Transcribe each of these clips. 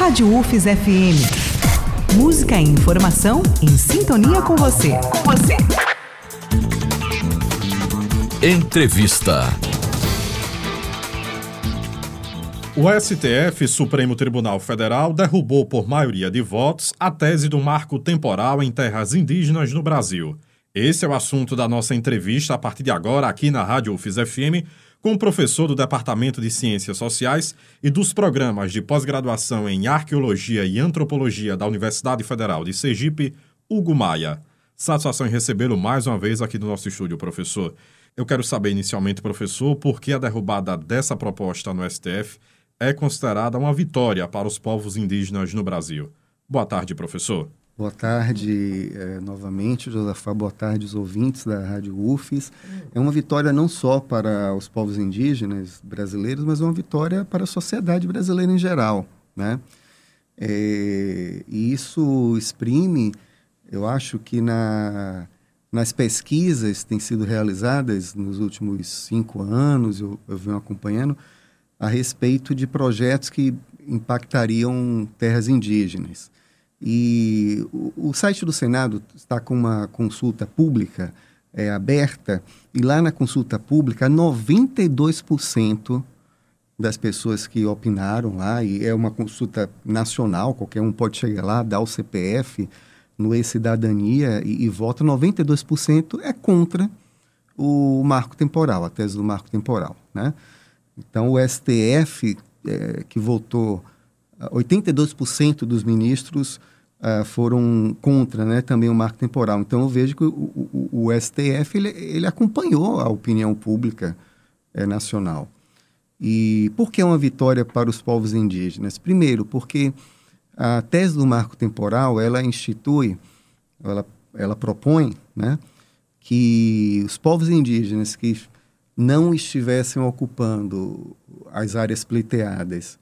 Rádio UFES FM. Música e informação em sintonia com você. Com você. Entrevista. O STF, Supremo Tribunal Federal, derrubou por maioria de votos a tese do marco temporal em terras indígenas no Brasil. Esse é o assunto da nossa entrevista a partir de agora aqui na Rádio UFES FM com o professor do Departamento de Ciências Sociais e dos programas de pós-graduação em Arqueologia e Antropologia da Universidade Federal de Sergipe, Hugo Maia. Satisfação em recebê-lo mais uma vez aqui no nosso estúdio, professor. Eu quero saber inicialmente, professor, por que a derrubada dessa proposta no STF é considerada uma vitória para os povos indígenas no Brasil. Boa tarde, professor. Boa tarde é, novamente, Josafá. Boa tarde, os ouvintes da Rádio UFES. É uma vitória não só para os povos indígenas brasileiros, mas uma vitória para a sociedade brasileira em geral. Né? É, e isso exprime, eu acho que na, nas pesquisas que têm sido realizadas nos últimos cinco anos, eu, eu venho acompanhando, a respeito de projetos que impactariam terras indígenas. E o, o site do Senado está com uma consulta pública é, aberta, e lá na consulta pública, 92% das pessoas que opinaram lá, e é uma consulta nacional, qualquer um pode chegar lá, dar o CPF no E-Cidadania e, e vota, 92% é contra o marco temporal, a tese do marco temporal. Né? Então, o STF, é, que votou 82% dos ministros uh, foram contra né, também o marco temporal. Então, eu vejo que o, o, o STF ele, ele, acompanhou a opinião pública é, nacional. E por que é uma vitória para os povos indígenas? Primeiro, porque a tese do marco temporal, ela institui, ela, ela propõe né, que os povos indígenas que não estivessem ocupando as áreas pleiteadas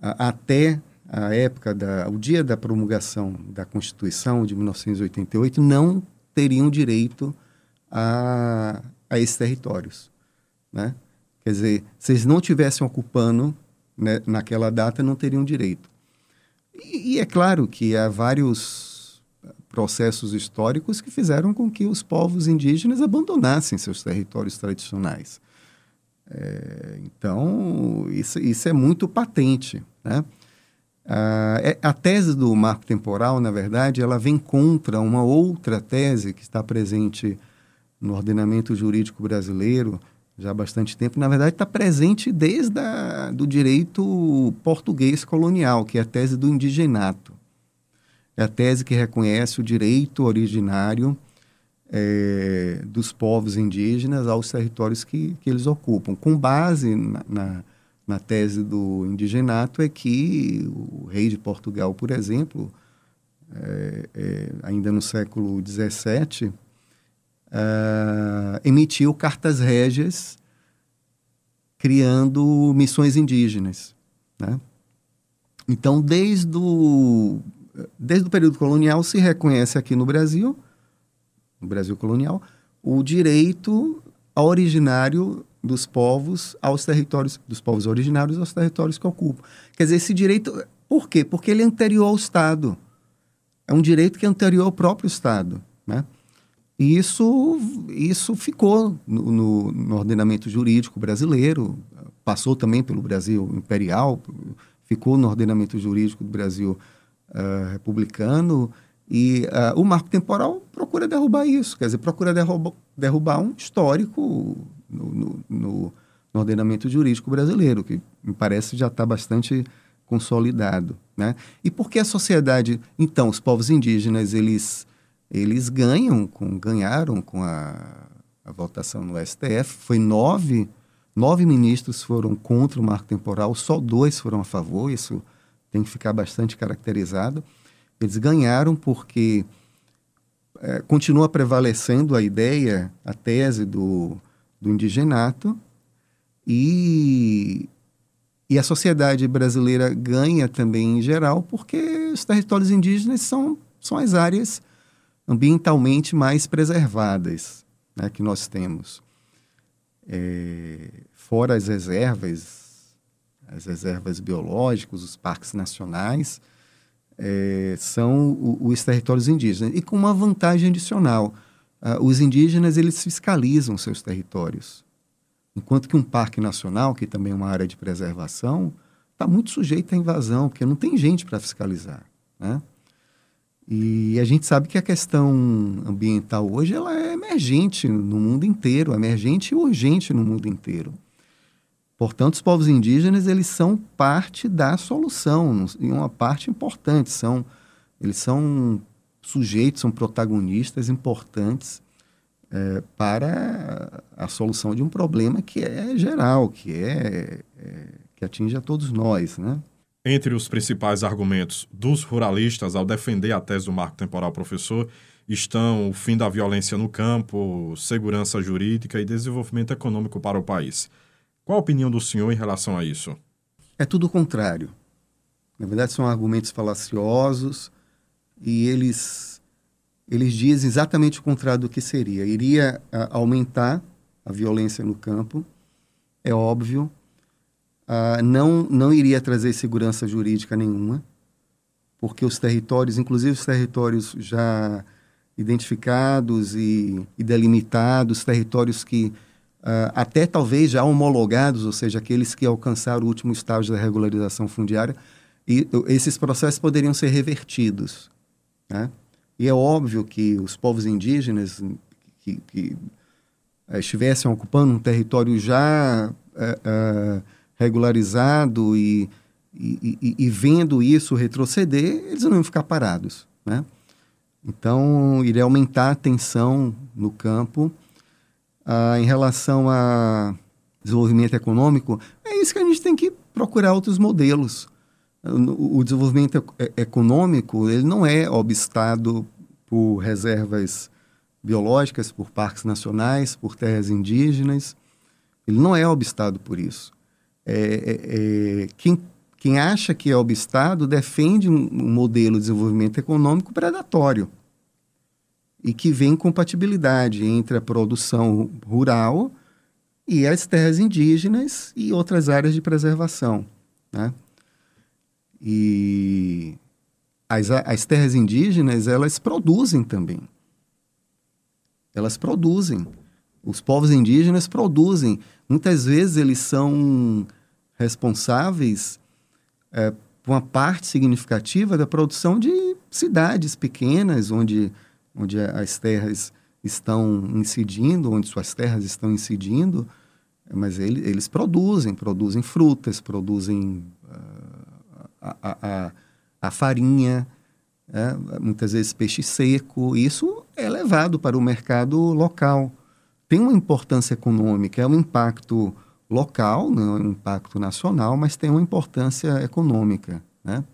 até a época da o dia da promulgação da Constituição de 1988 não teriam direito a, a esses territórios, né? Quer dizer, se eles não tivessem ocupando né, naquela data, não teriam direito. E, e, é claro que há vários processos históricos que fizeram com que os povos indígenas abandonassem seus territórios tradicionais. É, então, isso, isso é muito patente. Né? a tese do marco temporal, na verdade, ela vem contra uma outra tese que está presente no ordenamento jurídico brasileiro já há bastante tempo. Na verdade, está presente desde o do direito português colonial, que é a tese do indigenato. É a tese que reconhece o direito originário é, dos povos indígenas aos territórios que, que eles ocupam, com base na, na, na, tese do indigenato é que o rei de Portugal, por exemplo, é, é, ainda no século XVII, é, emitiu cartas régias criando missões indígenas. Né? Então, desde o, desde o período colonial, se reconhece aqui no Brasil no Brasil colonial, o direito originário dos povos aos territórios, dos povos originários aos territórios que ocupam. Quer dizer, esse direito, por quê? Porque ele é anterior ao Estado. É um direito que é anterior ao próprio Estado, né? E isso, isso ficou no, no, no ordenamento jurídico brasileiro, passou também pelo Brasil imperial, ficou no ordenamento jurídico do Brasil uh, republicano, e uh, o marco temporal procura derrubar isso, quer dizer, procura derrubar, derrubar um histórico no, no, no, ordenamento jurídico brasileiro, que me parece já está bastante consolidado. Né? E por que a sociedade. Então, os povos indígenas, eles, eles ganham, com, ganharam com a, a votação no STF, foi nove, nove ministros foram contra o marco temporal, só dois foram a favor, isso tem que ficar bastante caracterizado. Eles ganharam porque é, continua prevalecendo a ideia, a tese do, do indigenato e, e a sociedade brasileira ganha também em geral porque os territórios indígenas são, são as áreas ambientalmente mais preservadas né, que nós temos. É, fora as reservas as reservas biológicas, os parques nacionais, é, são o, os territórios indígenas. E com uma vantagem adicional, uh, os indígenas eles fiscalizam seus territórios. Enquanto que um parque nacional, que também é uma área de preservação, está muito sujeito à invasão, porque não tem gente para fiscalizar. Né? E a gente sabe que a questão ambiental hoje ela é emergente no mundo inteiro, emergente e urgente no mundo inteiro. Portanto, os povos indígenas eles são parte da solução, e uma parte importante. São, eles são sujeitos, são protagonistas importantes é, para a solução de um problema que é geral, que é, é que atinge a todos nós, né? Entre os principais argumentos dos ruralistas ao defender a tese do marco temporal, professor, estão o fim da violência no campo, segurança jurídica e desenvolvimento econômico para o país. Qual a opinião do senhor em relação a isso? É tudo o contrário. Na verdade, são argumentos falaciosos e eles, eles dizem exatamente o contrário do que seria. Iria a, ah, aumentar a violência no campo, é óbvio, ah, não, não iria trazer segurança jurídica nenhuma, porque os territórios, inclusive os territórios já identificados e, e delimitados, territórios que uh, até talvez já homologados, ou seja, aqueles que alcançaram o último estágio da regularização fundiária, e esses processos poderiam ser revertidos. Né? E é óbvio que os povos indígenas que, que uh, estivessem ocupando um território já uh, regularizado e, e, e, e, vendo isso retroceder, eles não iam ficar parados. Né? Então, iria aumentar a tensão no campo ah, em relação a desenvolvimento econômico, é isso que a gente tem que procurar outros modelos. O, desenvolvimento econômico ele não é obstado por reservas biológicas, por parques nacionais, por terras indígenas. Ele não é obstado por isso. É, é, é, quem, quem acha que é obstado defende um, um modelo de desenvolvimento econômico predatório e que vê incompatibilidade entre a produção rural e as terras indígenas e outras áreas de preservação. Né? E as, as terras indígenas, elas produzem também. Elas produzem. Os povos indígenas produzem. Muitas vezes eles são responsáveis é, por uma parte significativa da produção de cidades pequenas, onde onde as terras estão incidindo, onde suas terras estão incidindo, mas ele, eles produzem, produzem frutas, produzem uh, a, a, a, farinha, é, muitas vezes peixe seco. Isso é levado para o mercado local. Tem uma importância econômica, é um impacto local, não é um impacto nacional, mas tem uma importância econômica. Né?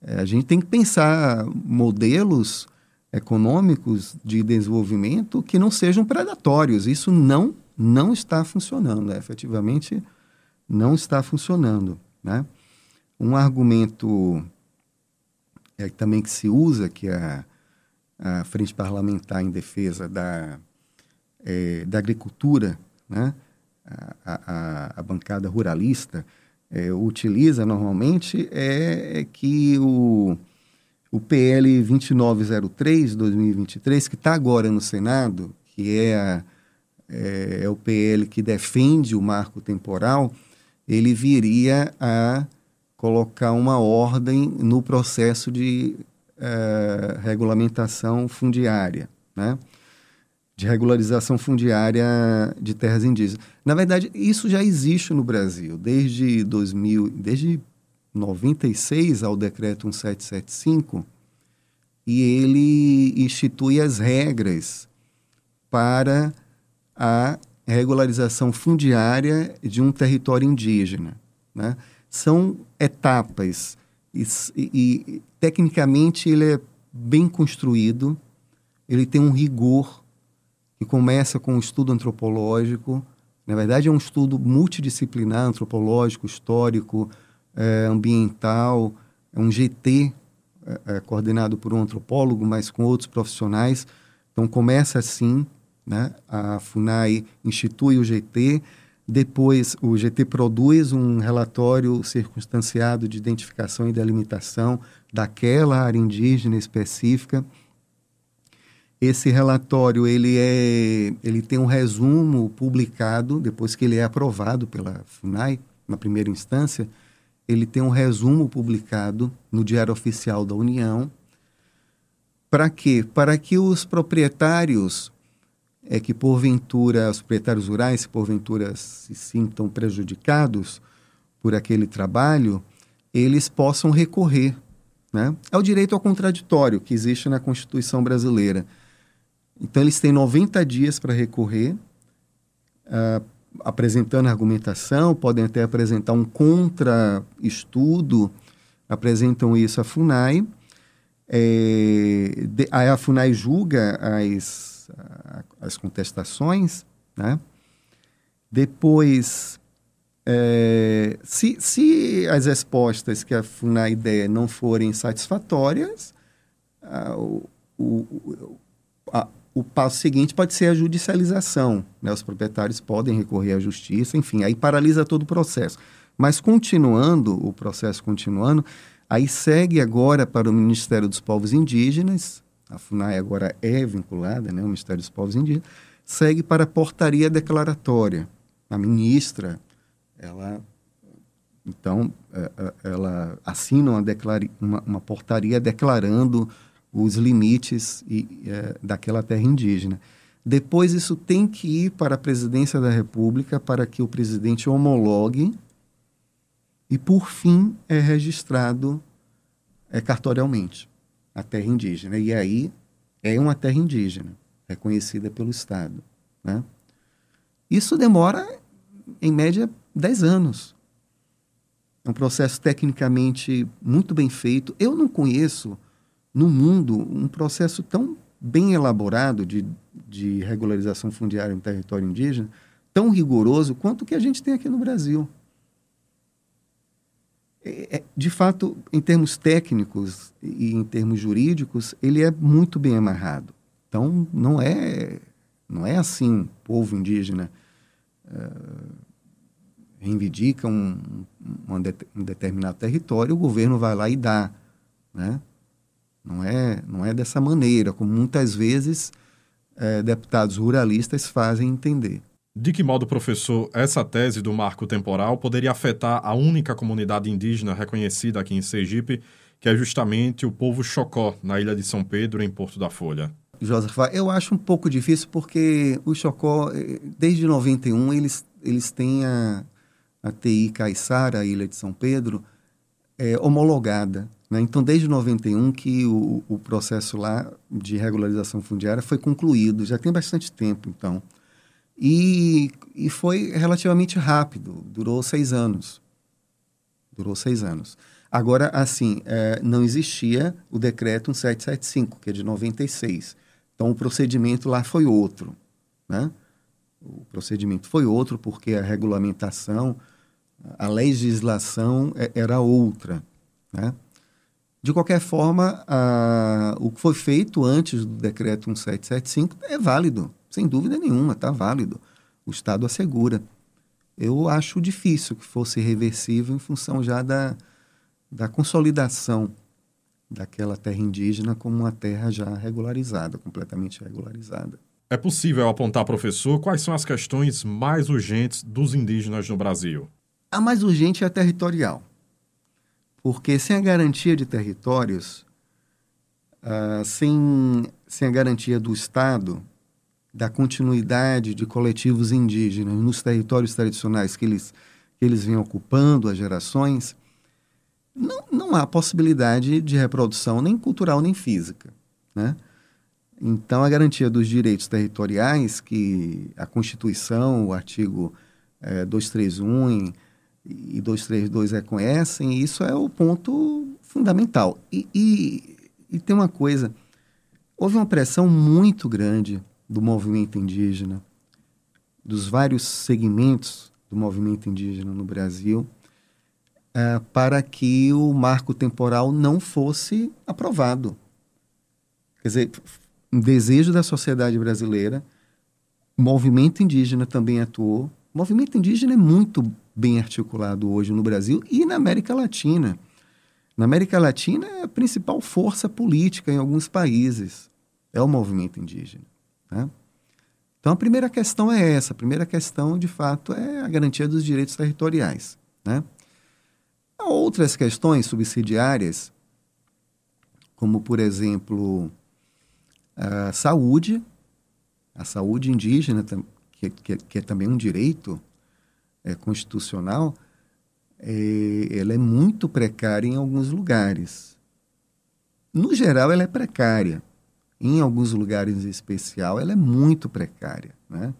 É, a gente tem que pensar modelos econômicos de desenvolvimento que não sejam predatórios. Isso não, não está funcionando, né? efetivamente não está funcionando. Né? Um argumento é, também que se usa, que é a, a Frente Parlamentar em Defesa da, é, da Agricultura, né? a, a, a bancada ruralista, é, utiliza normalmente, é, é que o o PL 2903 2023, que está agora no Senado, que é, a, é, é, o PL que defende o marco temporal, ele viria a colocar uma ordem no processo de é, regulamentação fundiária, né? de regularização fundiária de terras indígenas. Na verdade, isso já existe no Brasil desde 2000, desde 96 ao decreto 1775 e ele institui as regras para a regularização fundiária de um território indígena. Né? São etapas e, e, tecnicamente ele é bem construído, ele tem um rigor que começa com o estudo antropológico, na verdade é um estudo multidisciplinar, antropológico, histórico, é, ambiental, é um GT é, é, coordenado por um antropólogo, mas com outros profissionais. Então começa assim, né? A Funai institui o GT, Depois, o GT produz um relatório circunstanciado de identificação e delimitação daquela área indígena específica. Esse relatório ele, é, ele tem um resumo publicado, depois que ele é aprovado pela FUNAI, na primeira instância, ele tem um resumo publicado no Diário Oficial da União. Para quê? Para que os proprietários é que porventura os proprietários rurais, porventura se sintam prejudicados por aquele trabalho, eles possam recorrer. Né? É o direito ao contraditório que existe na Constituição brasileira. Então, eles têm 90 dias para recorrer, uh, apresentando argumentação, podem até apresentar um contra-estudo, apresentam isso à FUNAI. É, de, a FUNAI julga as as contestações, né? Depois, é, se, se as respostas que a FUNAI der não forem satisfatórias, a, o, a, o passo seguinte pode ser a judicialização. Né? Os proprietários podem recorrer à justiça, enfim, aí paralisa todo o processo. Mas continuando, o processo continuando, aí segue agora para o Ministério dos Povos Indígenas, a FUNAI agora é vinculada, né, o Ministério dos Povos Indígenas, segue para a portaria declaratória. A ministra, ela, então, é, é, ela assina uma, uma, uma portaria declarando os limites e, é, daquela terra indígena. Depois, isso tem que ir para a presidência da República para que o presidente homologue e, por fim, é registrado é, cartorialmente a terra indígena. E aí é uma terra indígena, reconhecida pelo Estado. Né? Isso demora, em média, 10 anos. É um processo tecnicamente muito bem feito. Eu não conheço no mundo um processo tão bem elaborado de, de regularização fundiária no território indígena, tão rigoroso quanto o que a gente tem aqui no Brasil. É, é, de fato, em termos técnicos e em termos jurídicos, ele é muito bem amarrado. Então, não é, não é assim, povo indígena uh, reivindica um, um, um, determinado território, o governo vai lá e dá. Né? Não, é, não é dessa maneira, como muitas vezes uh, deputados ruralistas fazem entender. De que modo, professor, essa tese do marco temporal poderia afetar a única comunidade indígena reconhecida aqui em Sergipe, que é justamente o povo Chocó, na ilha de São Pedro, em Porto da Folha? Joseph, eu acho um pouco difícil porque o Chocó, eh, desde 91, eles, eles têm a, a TI Caiçara, a ilha de São Pedro, é, homologada. Né? Então, desde 91 que o, o processo lá de regularização fundiária foi concluído, já tem bastante tempo, então. E, e foi relativamente rápido, durou seis anos. Durou seis anos. Agora, assim, é, não existia o decreto 1775, que é de 96. Então, o procedimento lá foi outro. Né? O procedimento foi outro porque a regulamentação, a legislação é, era outra. Né? De qualquer forma, a, o que foi feito antes do decreto 1775 é válido. Sem dúvida nenhuma, está válido. O Estado assegura. Eu acho difícil que fosse reversível em função já da, da consolidação daquela terra indígena como uma terra já regularizada, completamente regularizada. É possível apontar, professor, quais são as questões mais urgentes dos indígenas no Brasil? A mais urgente é a territorial. Porque sem a garantia de territórios, uh, sem, sem a garantia do Estado, da continuidade de coletivos indígenas nos territórios tradicionais que eles, que eles vêm ocupando há gerações, não, não há possibilidade de reprodução nem cultural nem física. Né? Então, a garantia dos direitos territoriais, que a Constituição, o artigo é, 231 e 232 reconhecem, isso é o ponto fundamental. E, e, e tem uma coisa: houve uma pressão muito grande do movimento indígena, dos vários segmentos do movimento indígena no Brasil, é, para que o marco temporal não fosse aprovado. Quer dizer, um desejo da sociedade brasileira, o movimento indígena também atuou, O movimento indígena é muito bem articulado hoje no Brasil e na América Latina. Na América Latina é a principal força política em alguns países. É o movimento indígena. Né? Então a primeira questão é essa. A primeira questão, de fato, é a garantia dos direitos territoriais. Né? Há outras questões subsidiárias, como, por exemplo, a saúde, a saúde indígena, que, que, que é também um direito é, constitucional, é, ela é muito precária em alguns lugares. No geral, ela é precária. Em alguns lugares em especial, ela é muito precária. Né?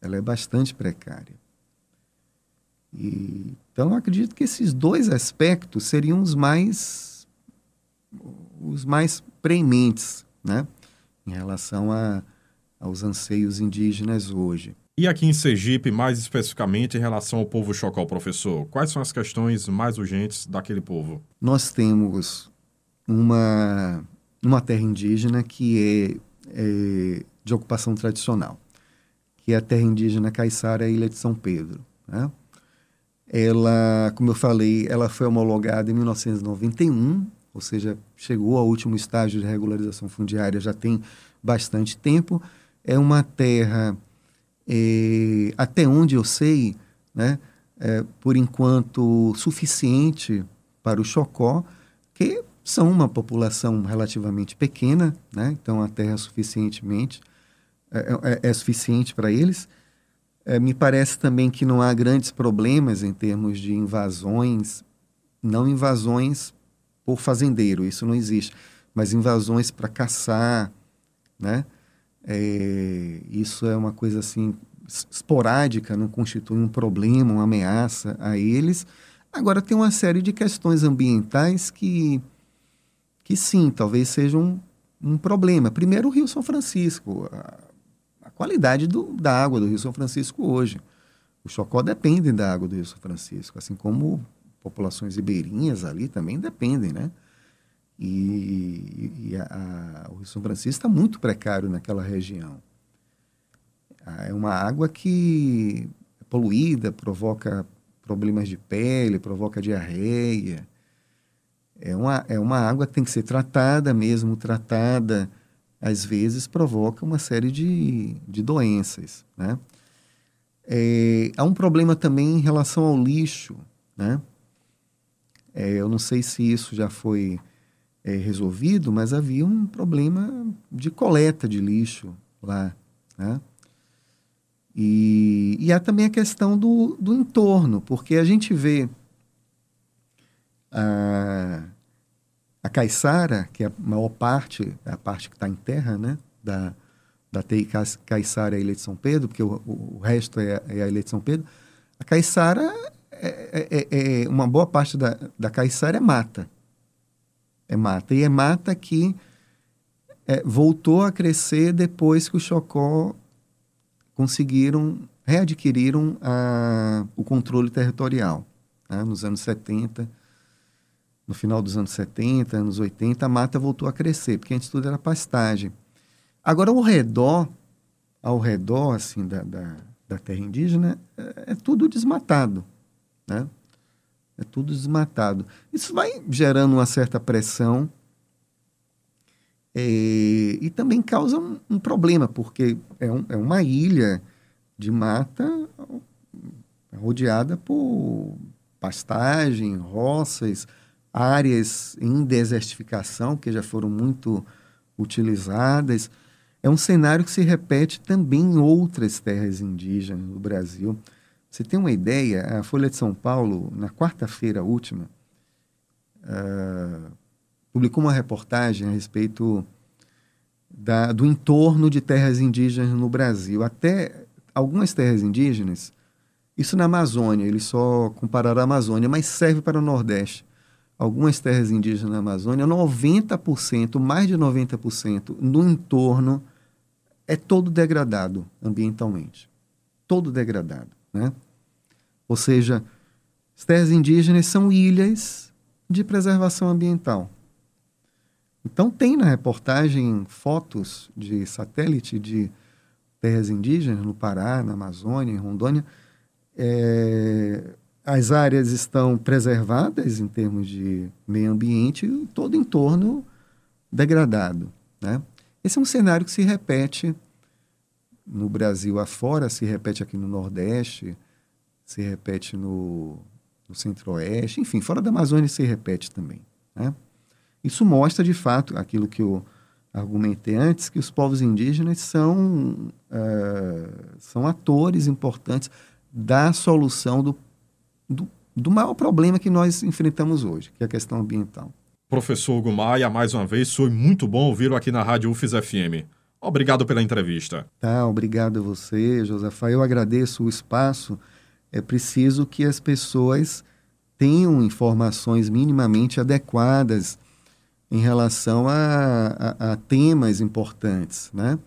Ela é bastante precária. E, então, acredito que esses dois aspectos seriam os mais, os mais prementes né? em relação a, aos anseios indígenas hoje. E aqui em Sergipe, mais especificamente em relação ao povo chocó, professor, quais são as questões mais urgentes daquele povo? Nós temos uma, uma terra indígena que é, é de ocupação tradicional, que é a terra indígena Caiçara Ilha de São Pedro. Né? Ela, como eu falei, ela foi homologada em 1991, ou seja, chegou ao último estágio de regularização fundiária já tem bastante tempo. É uma terra é, até onde eu sei, né, é, por enquanto suficiente para o Chocó, que são uma população relativamente pequena, né, então a terra é suficientemente é, é, é suficiente para eles. É, me parece também que não há grandes problemas em termos de invasões, não invasões por fazendeiro, isso não existe, mas invasões para caçar, né? É, isso é uma coisa assim esporádica, não constitui um problema, uma ameaça a eles. Agora tem uma série de questões ambientais que, que sim, talvez sejam um, um problema. Primeiro, o Rio São Francisco, a, a qualidade do, da água do Rio São Francisco hoje. O Chocó depende da água do Rio São Francisco, assim como populações ribeirinhas ali também dependem, né? E, e a, a, o Rio São Francisco está muito precário naquela região. Ah, é uma água que é poluída, provoca problemas de pele, provoca diarreia. É uma, é uma água que tem que ser tratada mesmo, tratada, às vezes provoca uma série de, de doenças, né? É, há um problema também em relação ao lixo, né? É, eu não sei se isso já foi é, resolvido, mas havia um problema de coleta de lixo lá. Né? E, e há também a questão do, do entorno, porque a gente vê a, a caiçara, que é a maior parte, a parte que está em terra, né? Da, da TI Caiçara e Ilha de São Pedro, porque o, o resto é, é a Ilha de São Pedro. A caiçara, é, é, é, é uma boa parte da, da caiçara é mata é mata. E é mata que é, voltou a crescer depois que os Chocó conseguiram, readquiriram a, o controle territorial. Né? Nos anos 70, no final dos anos 70, anos 80, a mata voltou a crescer, porque antes tudo era pastagem. Agora, ao redor, ao redor assim, da, da, da terra indígena, é, é tudo desmatado. Né? É tudo desmatado. Isso vai gerando uma certa pressão é, e também causa um, um problema, porque é, um, é, uma ilha de mata rodeada por pastagem, roças, áreas em desertificação que já foram muito utilizadas. É um cenário que se repete também em outras terras indígenas no Brasil. Você tem uma ideia? A Folha de São Paulo, na quarta-feira última, uh, publicou uma reportagem a respeito da, do entorno de terras indígenas no Brasil. Até algumas terras indígenas, isso na Amazônia, eles só compararam a Amazônia, mas serve para o Nordeste. Algumas terras indígenas na Amazônia, 90%, mais de 90% no entorno é todo degradado ambientalmente. Todo degradado. Né? Ou seja, as terras indígenas são ilhas de preservação ambiental. Então, tem na reportagem fotos de satélite de terras indígenas no Pará, na Amazônia, em Rondônia, é, as áreas estão preservadas em termos de meio ambiente e todo entorno degradado. Né? Esse é um cenário que se repete no Brasil afora, se repete aqui no Nordeste, se repete no, no Centro-Oeste, enfim, fora da Amazônia se repete também. Né? Isso mostra, de fato, aquilo que eu argumentei antes, que os povos indígenas são, uh, são atores importantes da solução do, do, do maior problema que nós enfrentamos hoje, que é a questão ambiental. Professor Hugo Maia, mais uma vez, foi muito bom ouvi-lo aqui na Rádio UFES FM. Obrigado pela entrevista. Tá, obrigado a você, Josafá. Eu agradeço o espaço. É preciso que as pessoas tenham informações minimamente adequadas em relação a, a, a temas importantes, né?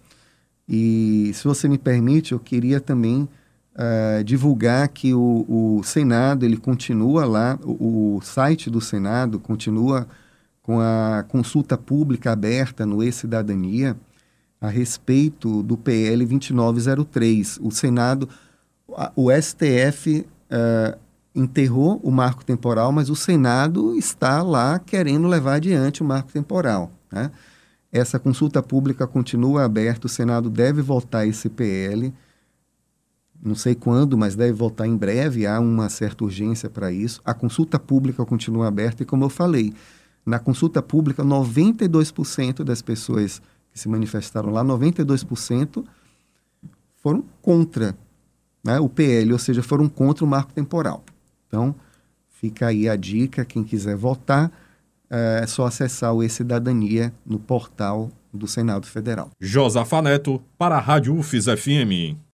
E se você me permite, eu queria também uh, divulgar que o, o, Senado ele continua lá, o, o site do Senado continua com a consulta pública aberta no E-Cidadania a respeito do PL 2903. O Senado, o STF uh, eh, enterrou o marco temporal, mas o Senado está lá querendo levar adiante o marco temporal. Né? Essa consulta pública continua aberta, o Senado deve votar esse PL. Não sei quando, mas deve votar em breve, há uma certa urgência para isso. A consulta pública continua aberta e, como eu falei, na consulta pública, 92% das pessoas que se manifestaram lá, 92% foram contra né, o PL, ou seja, foram contra o marco temporal. Então, fica aí a dica, quem quiser votar, é só acessar o E-Cidadania no portal do Senado Federal. Josafa Neto, para a Rádio UFIS FM.